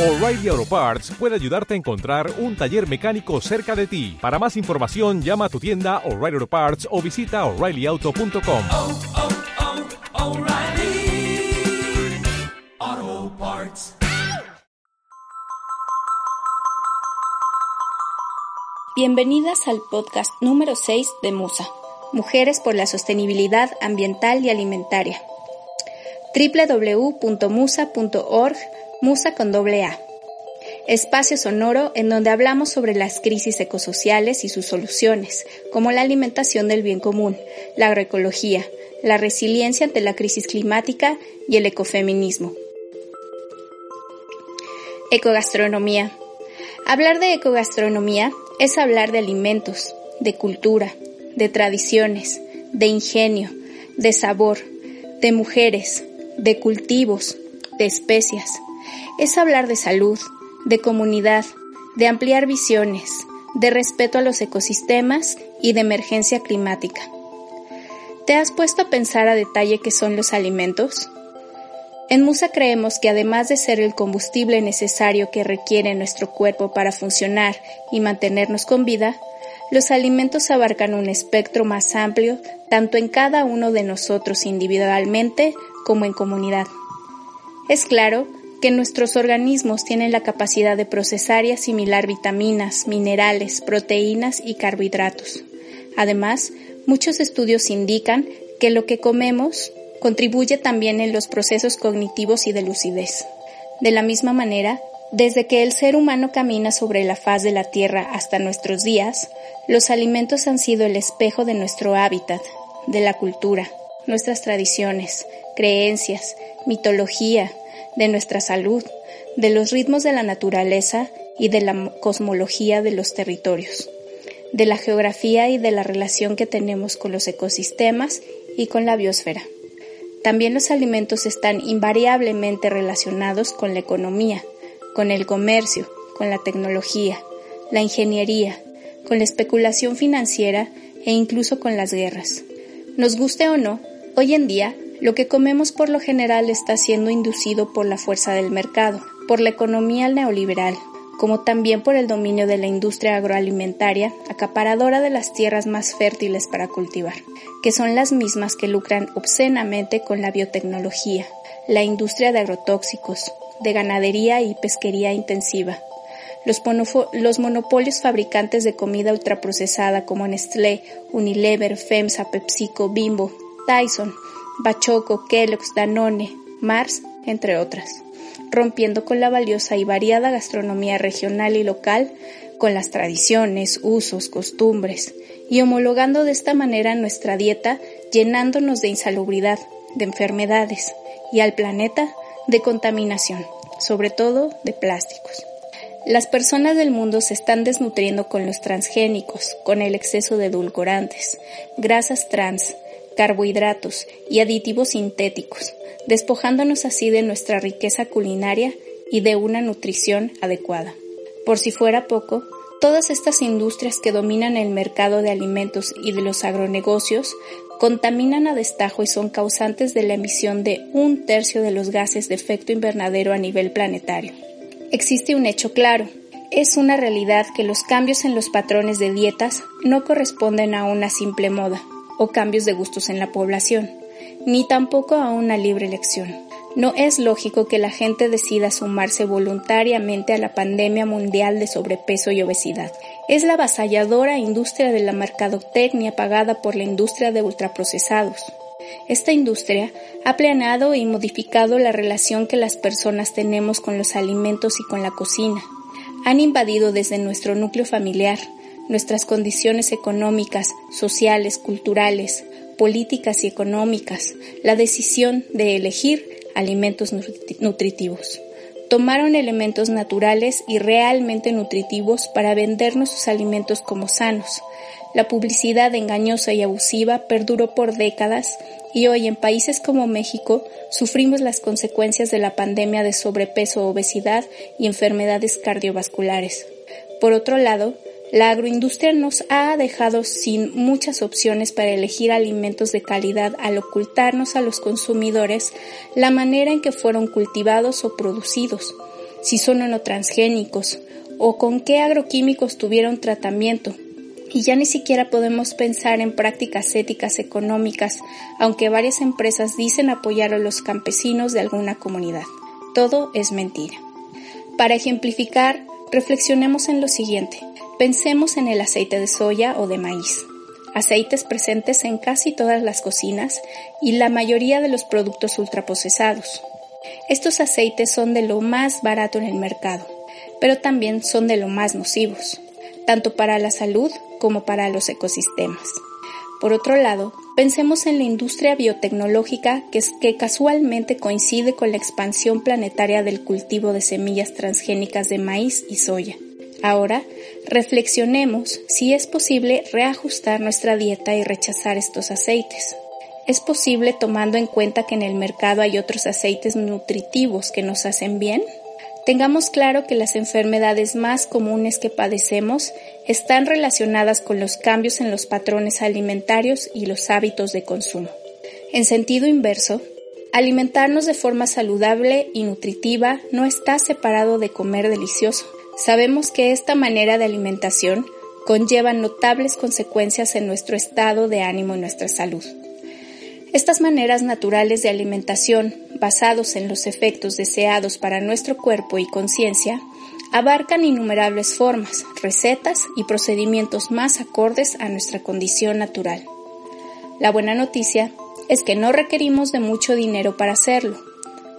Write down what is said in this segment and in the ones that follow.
O'Reilly Auto Parts puede ayudarte a encontrar un taller mecánico cerca de ti. Para más información, llama a tu tienda O'Reilly Auto Parts o visita oreillyauto.com. oh, oh, Parts. Bienvenidas al podcast número 6 de Musa, Mujeres por la Sostenibilidad Ambiental y Alimentaria. www.musa.org, Musa con doble A. Espacio sonoro en donde hablamos sobre las crisis ecosociales y sus soluciones, como la alimentación del bien común, la agroecología, la resiliencia ante la crisis climática y el ecofeminismo. Ecogastronomía. Hablar de ecogastronomía es hablar de alimentos, de cultura, de tradiciones, de ingenio, de sabor, de mujeres, de cultivos, de especias. Es hablar de salud, de comunidad, de ampliar visiones, de respeto a los ecosistemas y de emergencia climática. ¿Te has puesto a pensar a detalle qué son los alimentos? En Musa creemos que además de ser el combustible necesario que requiere nuestro cuerpo para funcionar y mantenernos con vida, los alimentos abarcan un espectro más amplio tanto en cada uno de nosotros individualmente como en comunidad. Es claro que nuestros organismos tienen la capacidad de procesar y asimilar vitaminas, minerales, proteínas y carbohidratos. Además, muchos estudios indican que lo que comemos contribuye también en los procesos cognitivos y de lucidez. De la misma manera, desde que el ser humano camina sobre la faz de la Tierra hasta nuestros días, los alimentos han sido el espejo de nuestro hábitat, de la cultura, nuestras tradiciones, creencias, mitología, de nuestra salud, de los ritmos de la naturaleza y de la cosmología de los territorios, de la geografía y de la relación que tenemos con los ecosistemas y con la biosfera. También los alimentos están invariablemente relacionados con la economía, con el comercio, con la tecnología, la ingeniería, con la especulación financiera e incluso con las guerras. Nos guste o no, hoy en día lo que comemos por lo general está siendo inducido por la fuerza del mercado, por la economía neoliberal, como también por el dominio de la industria agroalimentaria, acaparadora de las tierras más fértiles para cultivar, que son las mismas que lucran obscenamente con la biotecnología, la industria de agrotóxicos, de ganadería y pesquería intensiva. Los, monopolios fabricantes de comida ultraprocesada como Nestlé, Unilever, FEMSA, PepsiCo, Bimbo, Tyson, Bachoco, Kellogg's, Danone, Mars, entre otras rompiendo con la valiosa y variada gastronomía regional y local, con las tradiciones, usos, costumbres, y homologando de esta manera nuestra dieta, llenándonos de insalubridad, de enfermedades, y al planeta de contaminación, sobre todo de plásticos. Las personas del mundo se están desnutriendo con los transgénicos, con el exceso de edulcorantes, grasas trans, carbohidratos y aditivos sintéticos, despojándonos así de nuestra riqueza culinaria y de una nutrición adecuada. Por si fuera poco, todas estas industrias que dominan el mercado de alimentos y de los agronegocios contaminan a destajo y son causantes de la emisión de un tercio de los gases de efecto invernadero a nivel planetario. Existe un hecho claro. Es una realidad que los cambios en los patrones de dietas no corresponden a una simple moda o cambios de gustos en la población, ni tampoco a una libre elección. No es lógico que la gente decida sumarse voluntariamente a la pandemia mundial de sobrepeso y obesidad. Es la avasalladora industria de la mercadotecnia pagada por la industria de ultraprocesados. Esta industria ha planeado y modificado la relación que las personas tenemos con los alimentos y con la cocina. Han invadido desde nuestro núcleo familiar, nuestras condiciones económicas, sociales, culturales, políticas y económicas, la decisión de elegir alimentos nutritivos. Tomaron elementos naturales y realmente nutritivos para vendernos sus alimentos como sanos. La publicidad engañosa y abusiva perduró por décadas y hoy en países como México sufrimos las consecuencias de la pandemia de sobrepeso, obesidad y enfermedades cardiovasculares. Por otro lado, la agroindustria nos ha dejado sin muchas opciones para elegir alimentos de calidad al ocultarnos a los consumidores la manera en que fueron cultivados o producidos. si son o no transgénicos, o con qué agroquímicos tuvieron tratamiento. Y ya ni siquiera podemos pensar en prácticas éticas económicas, aunque varias empresas dicen apoyar a los campesinos de alguna comunidad. Todo es mentira. Para ejemplificar, reflexionemos en lo siguiente. Pensemos en el aceite de soya o de maíz, aceites presentes en casi todas las cocinas y la mayoría de los productos ultraprocesados. Estos aceites son de lo más barato en el mercado, pero también son de lo más nocivos, tanto para la salud como para los ecosistemas. Por otro lado, pensemos en la industria biotecnológica que, que, casualmente coincide con la expansión planetaria del cultivo de semillas transgénicas de maíz y soya. Ahora, reflexionemos si es posible reajustar nuestra dieta y rechazar estos aceites. ¿Es posible tomando en cuenta que en el mercado hay otros aceites nutritivos que nos hacen bien? Tengamos claro que las enfermedades más comunes que padecemos están relacionadas con los cambios en los patrones alimentarios y los hábitos de consumo. En sentido inverso, alimentarnos de forma saludable y nutritiva no está separado de comer delicioso. Sabemos que esta manera de alimentación conlleva notables consecuencias en nuestro estado de ánimo y nuestra salud. Estas maneras naturales de alimentación, basados en los efectos deseados para nuestro cuerpo y conciencia, abarcan innumerables formas, recetas y procedimientos más acordes a nuestra condición natural. La buena noticia es que no requerimos de mucho dinero para hacerlo.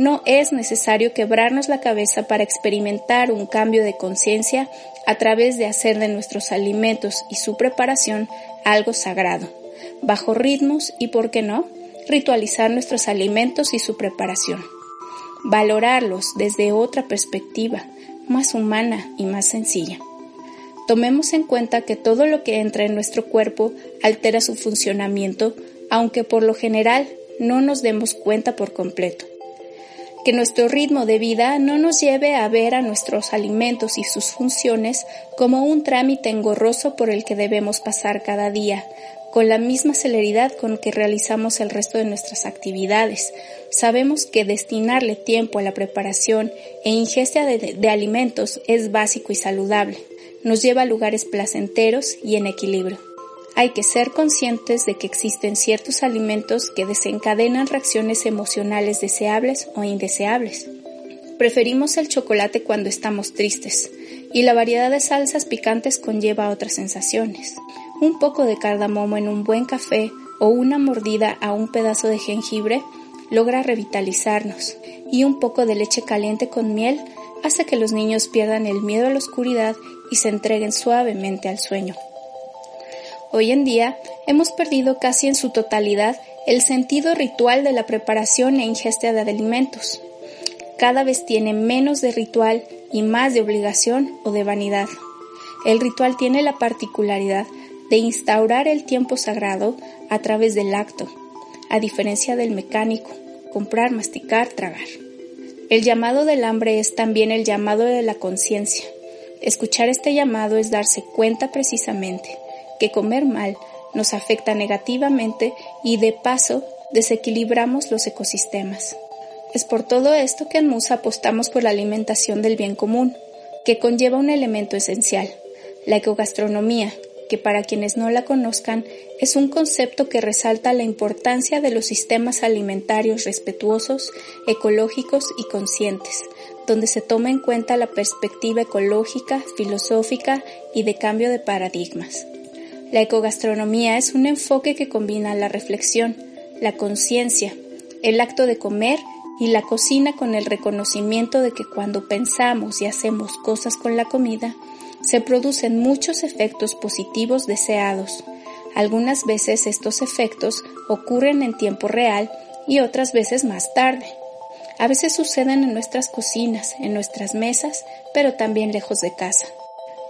No es necesario quebrarnos la cabeza para experimentar un cambio de conciencia a través de hacer de nuestros alimentos y su preparación algo sagrado, bajo ritmos y, por qué no, ritualizar nuestros alimentos y su preparación. Valorarlos desde otra perspectiva, más humana y más sencilla. Tomemos en cuenta que todo lo que entra en nuestro cuerpo altera su funcionamiento, aunque por lo general no nos demos cuenta por completo. Que nuestro ritmo de vida no nos lleve a ver a nuestros alimentos y sus funciones como un trámite engorroso por el que debemos pasar cada día, con la misma celeridad con que realizamos el resto de nuestras actividades. Sabemos que destinarle tiempo a la preparación e ingesta de, alimentos es básico y saludable. Nos lleva a lugares placenteros y en equilibrio. Hay que ser conscientes de que existen ciertos alimentos que desencadenan reacciones emocionales deseables o indeseables. Preferimos el chocolate cuando estamos tristes, y la variedad de salsas picantes conlleva otras sensaciones un poco de cardamomo en un buen café o una mordida a un pedazo de jengibre logra revitalizarnos y un poco de leche caliente con miel hace que los niños pierdan el miedo a la oscuridad y se entreguen suavemente al sueño. Hoy en día hemos perdido casi en su totalidad el sentido ritual de la preparación e ingesta de alimentos. Cada vez tiene menos de ritual y más de obligación o de vanidad. El ritual tiene la particularidad de instaurar el tiempo sagrado a través del acto, a diferencia del mecánico, comprar, masticar, tragar. El llamado del hambre es también el llamado de la conciencia. Escuchar este llamado es darse cuenta precisamente que comer mal nos afecta negativamente y de paso desequilibramos los ecosistemas. Es por todo esto que en Musa apostamos por la alimentación del bien común, que conlleva un elemento esencial, la ecogastronomía, que para quienes no la conozcan es un concepto que resalta la importancia de los sistemas alimentarios respetuosos, ecológicos y conscientes, donde se toma en cuenta la perspectiva ecológica, filosófica y de cambio de paradigmas. La ecogastronomía es un enfoque que combina la reflexión, la conciencia, el acto de comer y la cocina con el reconocimiento de que cuando pensamos y hacemos cosas con la comida, se producen muchos efectos positivos deseados. Algunas veces estos efectos ocurren en tiempo real y otras veces más tarde. A veces suceden en nuestras cocinas, en nuestras mesas, pero también lejos de casa.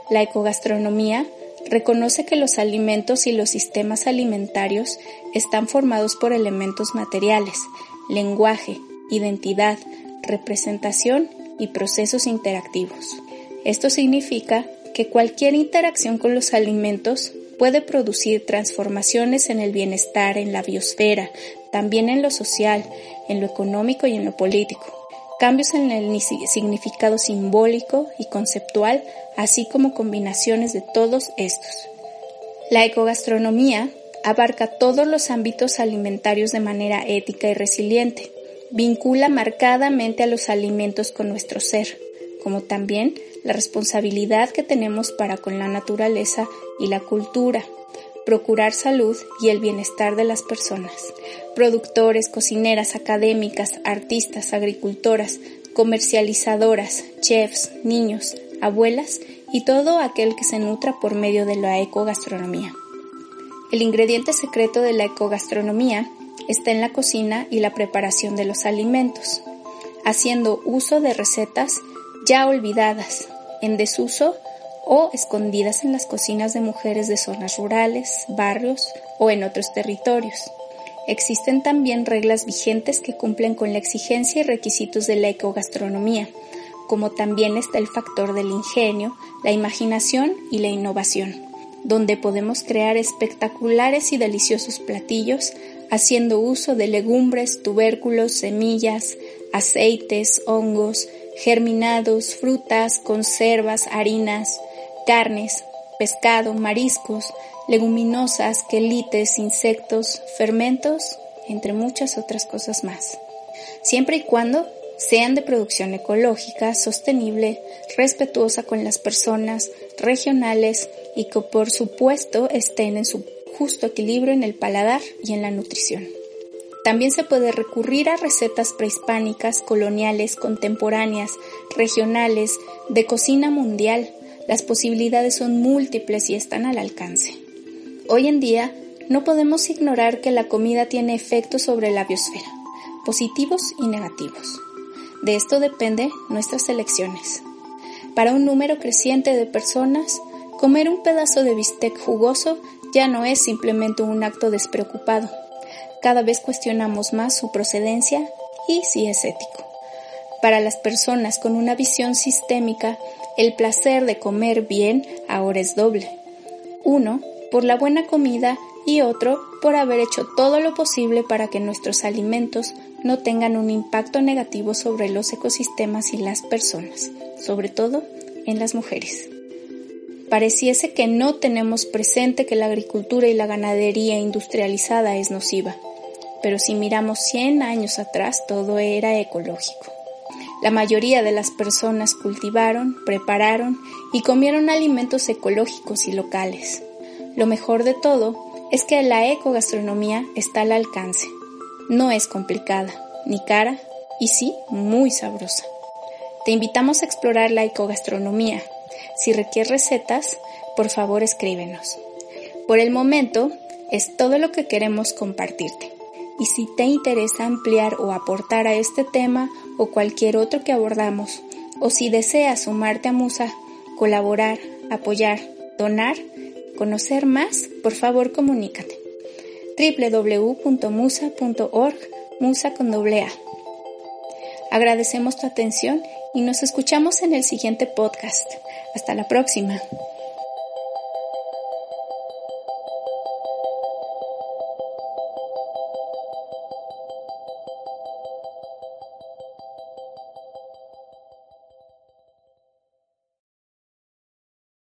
La ecogastronomía reconoce que los alimentos y los sistemas alimentarios están formados por elementos materiales, lenguaje, identidad, representación y procesos interactivos. Esto significa que cualquier interacción con los alimentos puede producir transformaciones en el bienestar, en la biosfera, también en lo social, en lo económico y en lo político. Cambios en el significado simbólico y conceptual, así como combinaciones de todos estos. La ecogastronomía abarca todos los ámbitos alimentarios de manera ética y resiliente, vincula marcadamente a los alimentos con nuestro ser, como también la responsabilidad que tenemos para con la naturaleza y la cultura, procurar salud y el bienestar de las personas. Productores, cocineras, académicas, artistas, agricultoras, comercializadoras, chefs, niños, abuelas y todo aquel que se nutra por medio de la ecogastronomía. El ingrediente secreto de la ecogastronomía está en la cocina y la preparación de los alimentos, haciendo uso de recetas ya olvidadas, en desuso o escondidas en las cocinas de mujeres de zonas rurales, barrios o en otros territorios. Existen también reglas vigentes que cumplen con la exigencia y requisitos de la ecogastronomía, como también está el factor del ingenio, la imaginación y la innovación, donde podemos crear espectaculares y deliciosos platillos haciendo uso de legumbres, tubérculos, semillas, aceites, hongos, germinados, frutas, conservas, harinas, carnes, pescado, mariscos, leguminosas, quelites, insectos, fermentos, entre muchas otras cosas más. Siempre y cuando sean de producción ecológica, sostenible, respetuosa con las personas, regionales y que por supuesto estén en su justo equilibrio en el paladar y en la nutrición. También se puede recurrir a recetas prehispánicas, coloniales, contemporáneas, regionales, de cocina mundial. Las posibilidades son múltiples y están al alcance. Hoy en día, no podemos ignorar que la comida tiene efectos sobre la biosfera, positivos y negativos. De esto depende nuestras elecciones. Para un número creciente de personas, comer un pedazo de bistec jugoso ya no es simplemente un acto despreocupado, cada vez cuestionamos más su procedencia y si es ético. Para las personas con una visión sistémica, el placer de comer bien ahora es doble. Uno, por la buena comida y otro, por haber hecho todo lo posible para que nuestros alimentos no tengan un impacto negativo sobre los ecosistemas y las personas, sobre todo en las mujeres. Pareciese que no tenemos presente que la agricultura y la ganadería industrializada es nociva pero si miramos 100 años atrás todo era ecológico. La mayoría de las personas cultivaron, prepararon y comieron alimentos ecológicos y locales. Lo mejor de todo es que la ecogastronomía está al alcance. No es complicada, ni cara, y sí, muy sabrosa. Te invitamos a explorar la ecogastronomía. Si requieres recetas, por favor escríbenos. Por el momento, es todo lo que queremos compartirte y si te interesa ampliar o aportar a este tema o cualquier otro que abordamos, o si deseas sumarte a Musa, colaborar, apoyar, donar, conocer más, por favor comunícate. www.musa.org, Musa con doble A. Agradecemos tu atención y nos escuchamos en el siguiente podcast. Hasta la próxima.